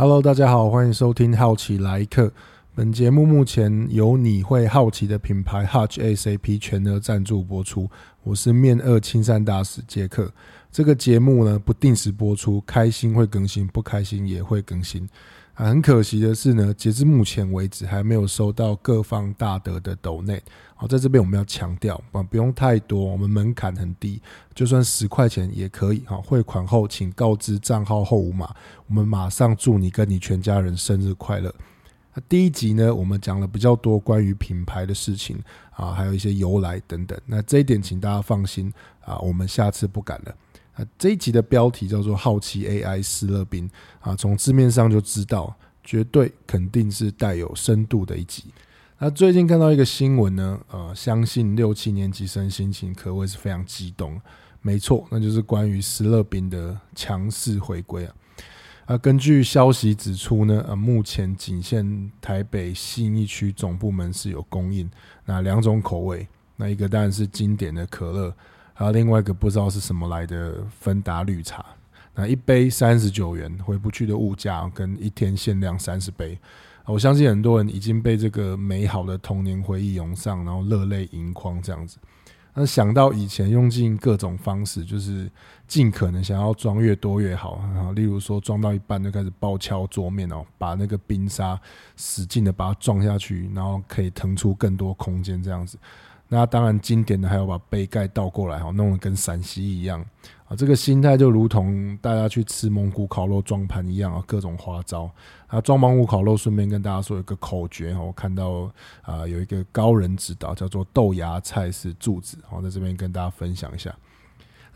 Hello，大家好，欢迎收听好奇来客。本节目目前由你会好奇的品牌 Hatch ACP 全额赞助播出。我是面二青山大使杰克。这个节目呢，不定时播出，开心会更新，不开心也会更新。啊，很可惜的是呢，截至目前为止还没有收到各方大德的抖内。好，在这边我们要强调啊，不用太多，我们门槛很低，就算十块钱也可以。好，汇款后请告知账号后五码，我们马上祝你跟你全家人生日快乐。那第一集呢，我们讲了比较多关于品牌的事情啊，还有一些由来等等。那这一点请大家放心啊，我们下次不敢了。啊，这一集的标题叫做“好奇 AI 思乐冰”啊，从字面上就知道，绝对肯定是带有深度的一集。那最近看到一个新闻呢，呃，相信六七年级生心情可谓是非常激动。没错，那就是关于思乐冰的强势回归啊。啊，根据消息指出呢，呃，目前仅限台北信义区总部门是有供应，那两种口味，那一个当然是经典的可乐。还有另外一个不知道是什么来的芬达绿茶，那一杯三十九元，回不去的物价，跟一天限量三十杯，我相信很多人已经被这个美好的童年回忆涌上，然后热泪盈眶这样子。那想到以前用尽各种方式，就是尽可能想要装越多越好，然后例如说装到一半就开始暴敲桌面哦，把那个冰沙使劲的把它撞下去，然后可以腾出更多空间这样子。那当然，经典的还有把杯盖倒过来，哈，弄得跟陕西一样啊。这个心态就如同大家去吃蒙古烤肉装盘一样啊，各种花招啊。装蒙古烤肉，顺便跟大家说一个口诀哈，我看到啊有一个高人指导，叫做豆芽菜是柱子，好，在这边跟大家分享一下。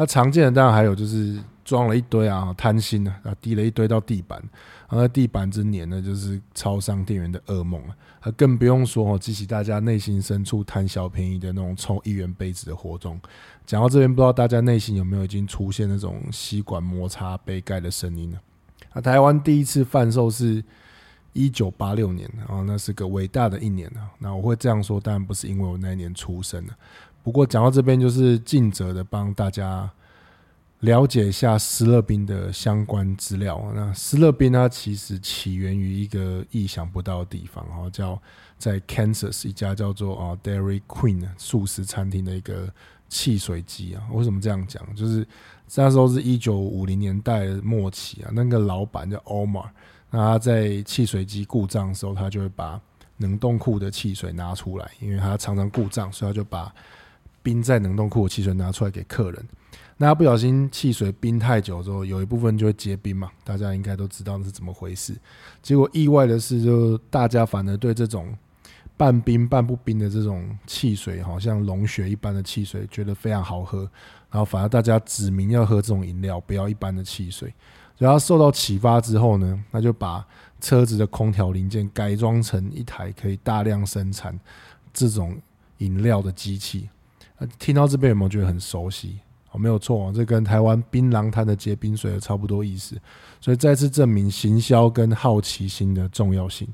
那常见的当然还有就是装了一堆啊，贪心啊，啊，滴了一堆到地板，然后地板之年呢，就是超商店员的噩梦啊，更不用说哦，激起大家内心深处贪小便宜的那种抽一元杯子的活动。讲到这边，不知道大家内心有没有已经出现那种吸管摩擦杯盖的声音呢？啊，台湾第一次贩售是一九八六年，然后那是个伟大的一年啊。那我会这样说，当然不是因为我那一年出生的。不过讲到这边，就是尽责的帮大家了解一下斯乐冰的相关资料。那斯乐冰它其实起源于一个意想不到的地方，哈，叫在 Kansas 一家叫做啊 Dairy Queen 素食餐厅的一个汽水机啊。为什么这样讲？就是那时候是一九五零年代末期啊，那个老板叫 Omar，那他在汽水机故障的时候，他就会把冷冻库的汽水拿出来，因为他常常故障，所以他就把冰在冷冻库的汽水拿出来给客人，那不小心汽水冰太久之后，有一部分就会结冰嘛，大家应该都知道那是怎么回事。结果意外的是，就大家反而对这种半冰半不冰的这种汽水，好像龙血一般的汽水，觉得非常好喝，然后反而大家指明要喝这种饮料，不要一般的汽水。然后受到启发之后呢，那就把车子的空调零件改装成一台可以大量生产这种饮料的机器。听到这边有没有觉得很熟悉？哦，没有错，这跟台湾槟榔摊的结冰水有差不多意思，所以再次证明行销跟好奇心的重要性。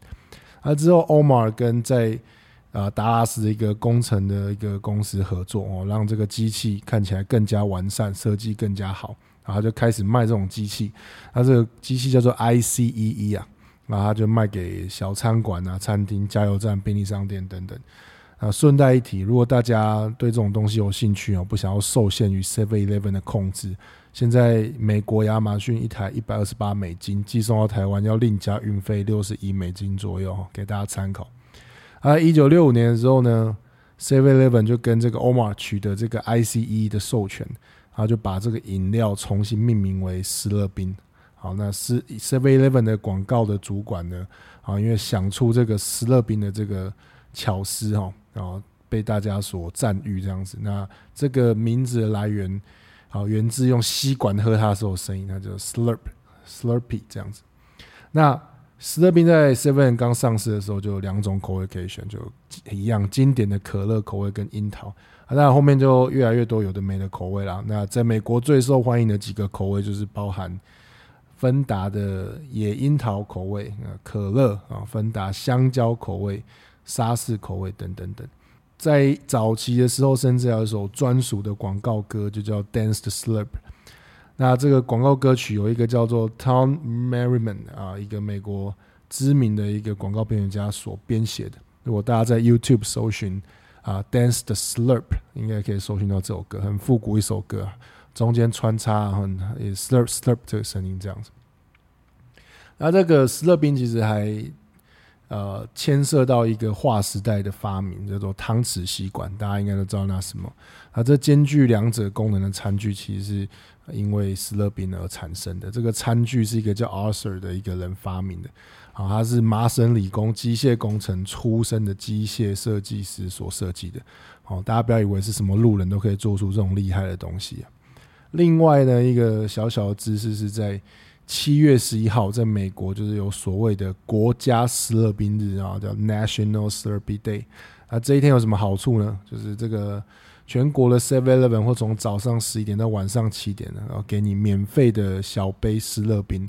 那之后，Omar 跟在啊达拉斯的一个工程的一个公司合作哦，让这个机器看起来更加完善，设计更加好，然后就开始卖这种机器。它这个机器叫做 ICEE 啊，然后他就卖给小餐馆啊、餐厅、加油站、便利商店等等。啊，顺带一提，如果大家对这种东西有兴趣哦，不想要受限于 Seven Eleven 的控制，现在美国亚马逊一台一百二十八美金寄送到台湾要另加运费六十一美金左右，给大家参考。啊，一九六五年的时候呢，Seven Eleven 就跟这个 Omar 取得这个 ICE 的授权，然后就把这个饮料重新命名为斯乐冰。好，那是 Seven Eleven 的广告的主管呢，啊，因为想出这个斯乐冰的这个巧思哈。然后被大家所赞誉这样子，那这个名字的来源，好源自用吸管喝它的时候声音，它叫 slurp slurpy 这样子。那思乐冰在 Seven 刚上市的时候就有两种口味可以选，就一样经典的可乐口味跟樱桃啊，后面就越来越多有的没的口味啦。那在美国最受欢迎的几个口味就是包含芬达的野樱桃口味啊，可乐啊，芬达香蕉口味。沙士口味等等等，在早期的时候，甚至有一首专属的广告歌，就叫《Dance the Slurp》。那这个广告歌曲有一个叫做 Tom Merriman 啊，一个美国知名的一个广告编剧家所编写的。如果大家在 YouTube 搜寻啊，Dance the Slurp，应该可以搜寻到这首歌，很复古一首歌，中间穿插很 Slurp Slurp 这个声音这样子。那这个斯乐冰其实还呃牵涉到一个划时代的发明，叫做汤匙吸管，大家应该都知道那什么。啊，这兼具两者功能的餐具，其实是因为斯乐宾而产生的。这个餐具是一个叫 Arthur 的一个人发明的。啊，他是麻省理工机械工程出身的机械设计师所设计的。好，大家不要以为是什么路人都可以做出这种厉害的东西。另外呢，一个小小的知识是在七月十一号，在美国就是有所谓的国家斯乐冰日啊，叫 National Slurpee Day。啊，这一天有什么好处呢？就是这个全国的 Seven Eleven 会从早上十一点到晚上七点呢，然后给你免费的小杯斯乐冰。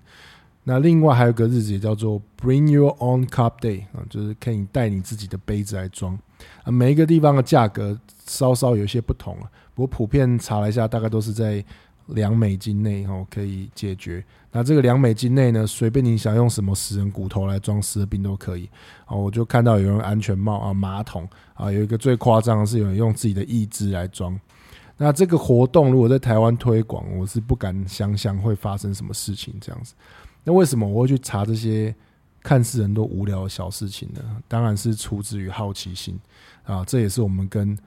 那另外还有个日子也叫做 Bring Your Own Cup Day 啊，就是可以带你自己的杯子来装。啊，每一个地方的价格稍稍有些不同啊，不过普遍查了一下，大概都是在两美金内哦可以解决。那这个两美金内呢，随便你想用什么死人骨头来装斯乐冰都可以。哦，我就看到有人安全帽啊、马桶啊，有一个最夸张的是有人用自己的义肢来装。那这个活动如果在台湾推广，我是不敢想象会发生什么事情这样子。那为什么我会去查这些看似人都无聊的小事情呢？当然是出自于好奇心啊，这也是我们跟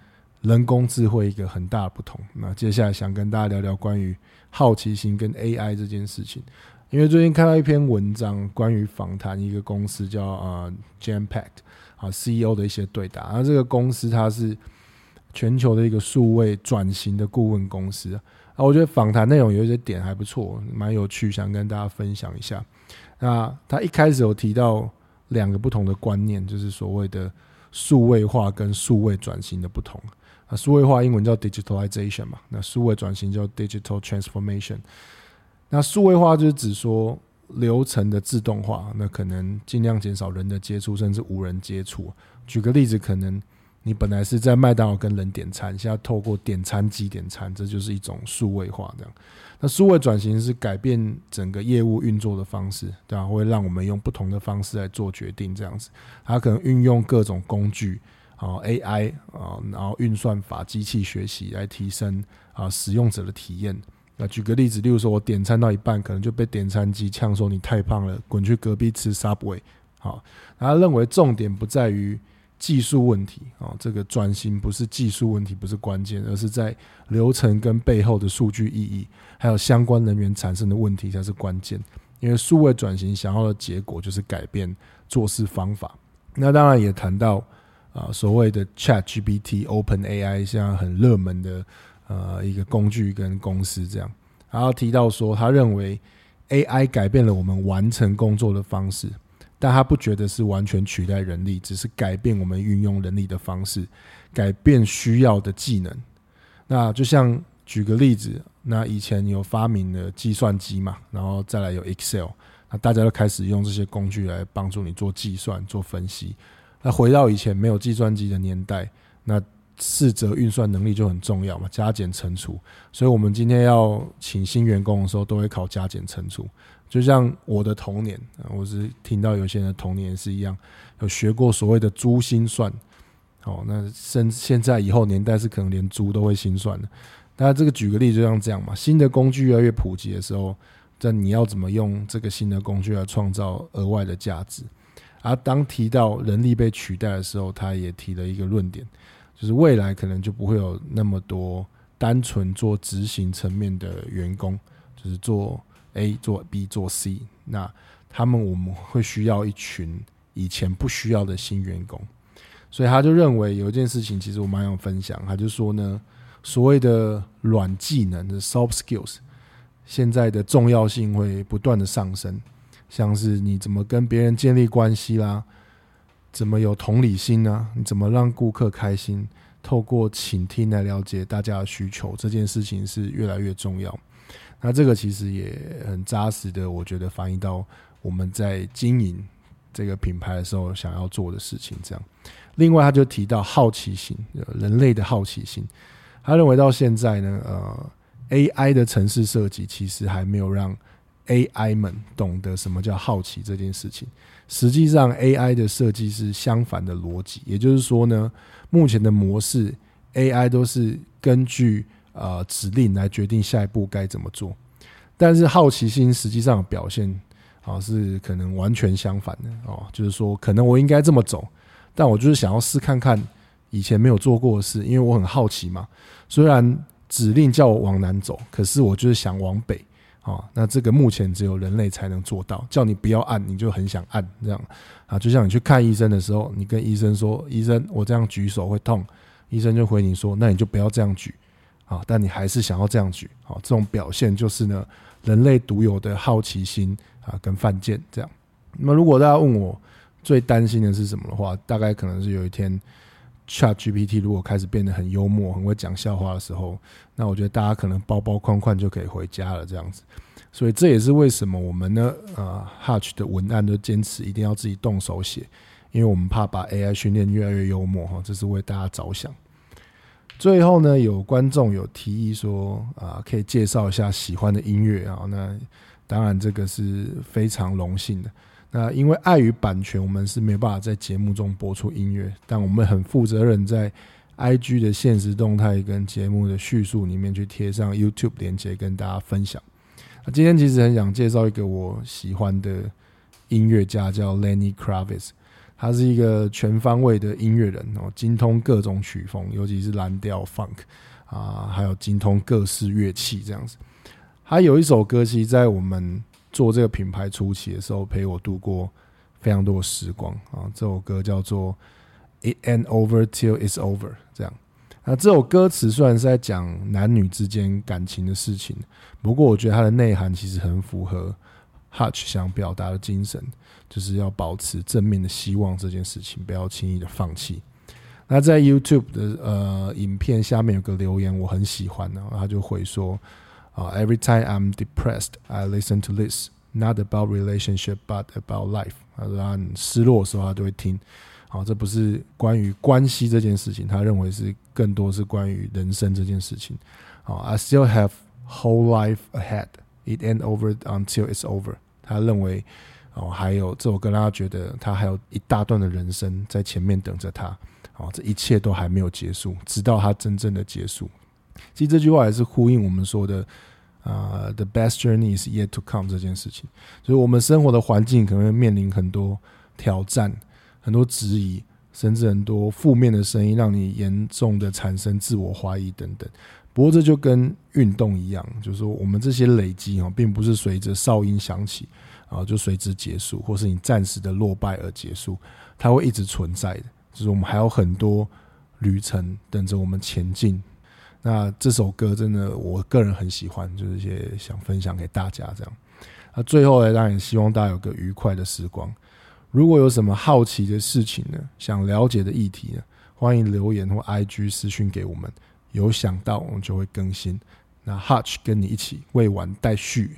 人工智慧一个很大的不同。那接下来想跟大家聊聊关于好奇心跟 AI 这件事情，因为最近看到一篇文章，关于访谈一个公司叫呃 j a m p a c t 啊 CEO 的一些对答，那这个公司它是全球的一个数位转型的顾问公司啊。我觉得访谈内容有一些点还不错，蛮有趣，想跟大家分享一下。那他一开始有提到两个不同的观念，就是所谓的数位化跟数位转型的不同。啊，数位化英文叫 digitalization 嘛，那数位转型叫 digital transformation。那数位化就是指说流程的自动化，那可能尽量减少人的接触，甚至无人接触。举个例子，可能。你本来是在麦当劳跟人点餐，现在透过点餐机点餐，这就是一种数位化这样。那数位转型是改变整个业务运作的方式，对吧？会让我们用不同的方式来做决定，这样子。它可能运用各种工具好，AI 啊，然后运算法、机器学习来提升啊使用者的体验。那举个例子，例如说我点餐到一半，可能就被点餐机呛说你太胖了，滚去隔壁吃 Subway。好，他认为重点不在于。技术问题啊，这个转型不是技术问题，不是关键，而是在流程跟背后的数据意义，还有相关人员产生的问题才是关键。因为数位转型想要的结果就是改变做事方法。那当然也谈到啊，所谓的 ChatGPT、OpenAI 现在很热门的呃一个工具跟公司这样，然后提到说，他认为 AI 改变了我们完成工作的方式。但他不觉得是完全取代人力，只是改变我们运用人力的方式，改变需要的技能。那就像举个例子，那以前有发明了计算机嘛，然后再来有 Excel，那大家都开始用这些工具来帮助你做计算、做分析。那回到以前没有计算机的年代，那四则运算能力就很重要嘛，加减乘除。所以我们今天要请新员工的时候，都会考加减乘除。就像我的童年，我是听到有些人童年是一样，有学过所谓的珠心算。哦，那现现在以后年代是可能连猪都会心算的。大家这个举个例，就像这样嘛，新的工具越来越普及的时候，那你要怎么用这个新的工具来创造额外的价值？而当提到人力被取代的时候，他也提了一个论点，就是未来可能就不会有那么多单纯做执行层面的员工，就是做。A 做 B 做 C，那他们我们会需要一群以前不需要的新员工，所以他就认为有一件事情，其实我蛮想分享。他就说呢，所谓的软技能的 soft skills，现在的重要性会不断的上升，像是你怎么跟别人建立关系啦，怎么有同理心啊，你怎么让顾客开心，透过倾听来了解大家的需求，这件事情是越来越重要。那这个其实也很扎实的，我觉得反映到我们在经营这个品牌的时候想要做的事情。这样，另外他就提到好奇心，人类的好奇心。他认为到现在呢，呃 AI 的城市设计其实还没有让 AI 们懂得什么叫好奇这件事情。实际上，AI 的设计是相反的逻辑，也就是说呢，目前的模式 AI 都是根据呃指令来决定下一步该怎么做，但是好奇心实际上表现啊是可能完全相反的哦，就是说可能我应该这么走，但我就是想要试看看以前没有做过的事，因为我很好奇嘛，虽然。指令叫我往南走，可是我就是想往北啊。那这个目前只有人类才能做到，叫你不要按，你就很想按这样啊。就像你去看医生的时候，你跟医生说：“医生，我这样举手会痛。”医生就回你说：“那你就不要这样举啊。”但你还是想要这样举啊。这种表现就是呢，人类独有的好奇心啊，跟犯贱这样。那么，如果大家问我最担心的是什么的话，大概可能是有一天。ChatGPT 如果开始变得很幽默、很会讲笑话的时候，那我觉得大家可能包包框框就可以回家了，这样子。所以这也是为什么我们呢，呃，Hatch 的文案都坚持一定要自己动手写，因为我们怕把 AI 训练越来越幽默哈，这是为大家着想。最后呢，有观众有提议说，啊，可以介绍一下喜欢的音乐啊，那当然这个是非常荣幸的。那因为碍于版权，我们是没办法在节目中播出音乐，但我们很负责任，在 IG 的现实动态跟节目的叙述里面去贴上 YouTube 连接跟大家分享。那今天其实很想介绍一个我喜欢的音乐家，叫 Lenny Kravitz，他是一个全方位的音乐人哦，精通各种曲风，尤其是蓝调 Funk 啊，还有精通各式乐器这样子。他有一首歌，其实在我们。做这个品牌初期的时候，陪我度过非常多的时光啊！这首歌叫做《It Ain't Over Till It's Over》，这样。那这首歌词虽然是在讲男女之间感情的事情，不过我觉得它的内涵其实很符合 Hutch 想表达的精神，就是要保持正面的希望这件事情，不要轻易的放弃。那在 YouTube 的呃影片下面有个留言，我很喜欢，然后他就回说。啊，Every time I'm depressed, I listen to this. Not about relationship, but about life. 他说他很失落的时候，他都会听。好，这不是关于关系这件事情，他认为是更多是关于人生这件事情。好，I still have whole life ahead. It ain't over until it's over. 他认为哦，还有这首歌让他觉得他还有一大段的人生在前面等着他。好，这一切都还没有结束，直到他真正的结束。其实这句话也是呼应我们说的，啊、，“The best journey is yet to come 这件事情。所以，我们生活的环境可能会面临很多挑战、很多质疑，甚至很多负面的声音，让你严重的产生自我怀疑等等。不过，这就跟运动一样，就是说，我们这些累积啊，并不是随着哨音响起啊就随之结束，或是你暂时的落败而结束，它会一直存在的。就是我们还有很多旅程等着我们前进。那这首歌真的，我个人很喜欢，就是一些想分享给大家这样。那最后呢，当然希望大家有个愉快的时光。如果有什么好奇的事情呢，想了解的议题呢，欢迎留言或 IG 私讯给我们，有想到我们就会更新。那 Hutch 跟你一起未完待续。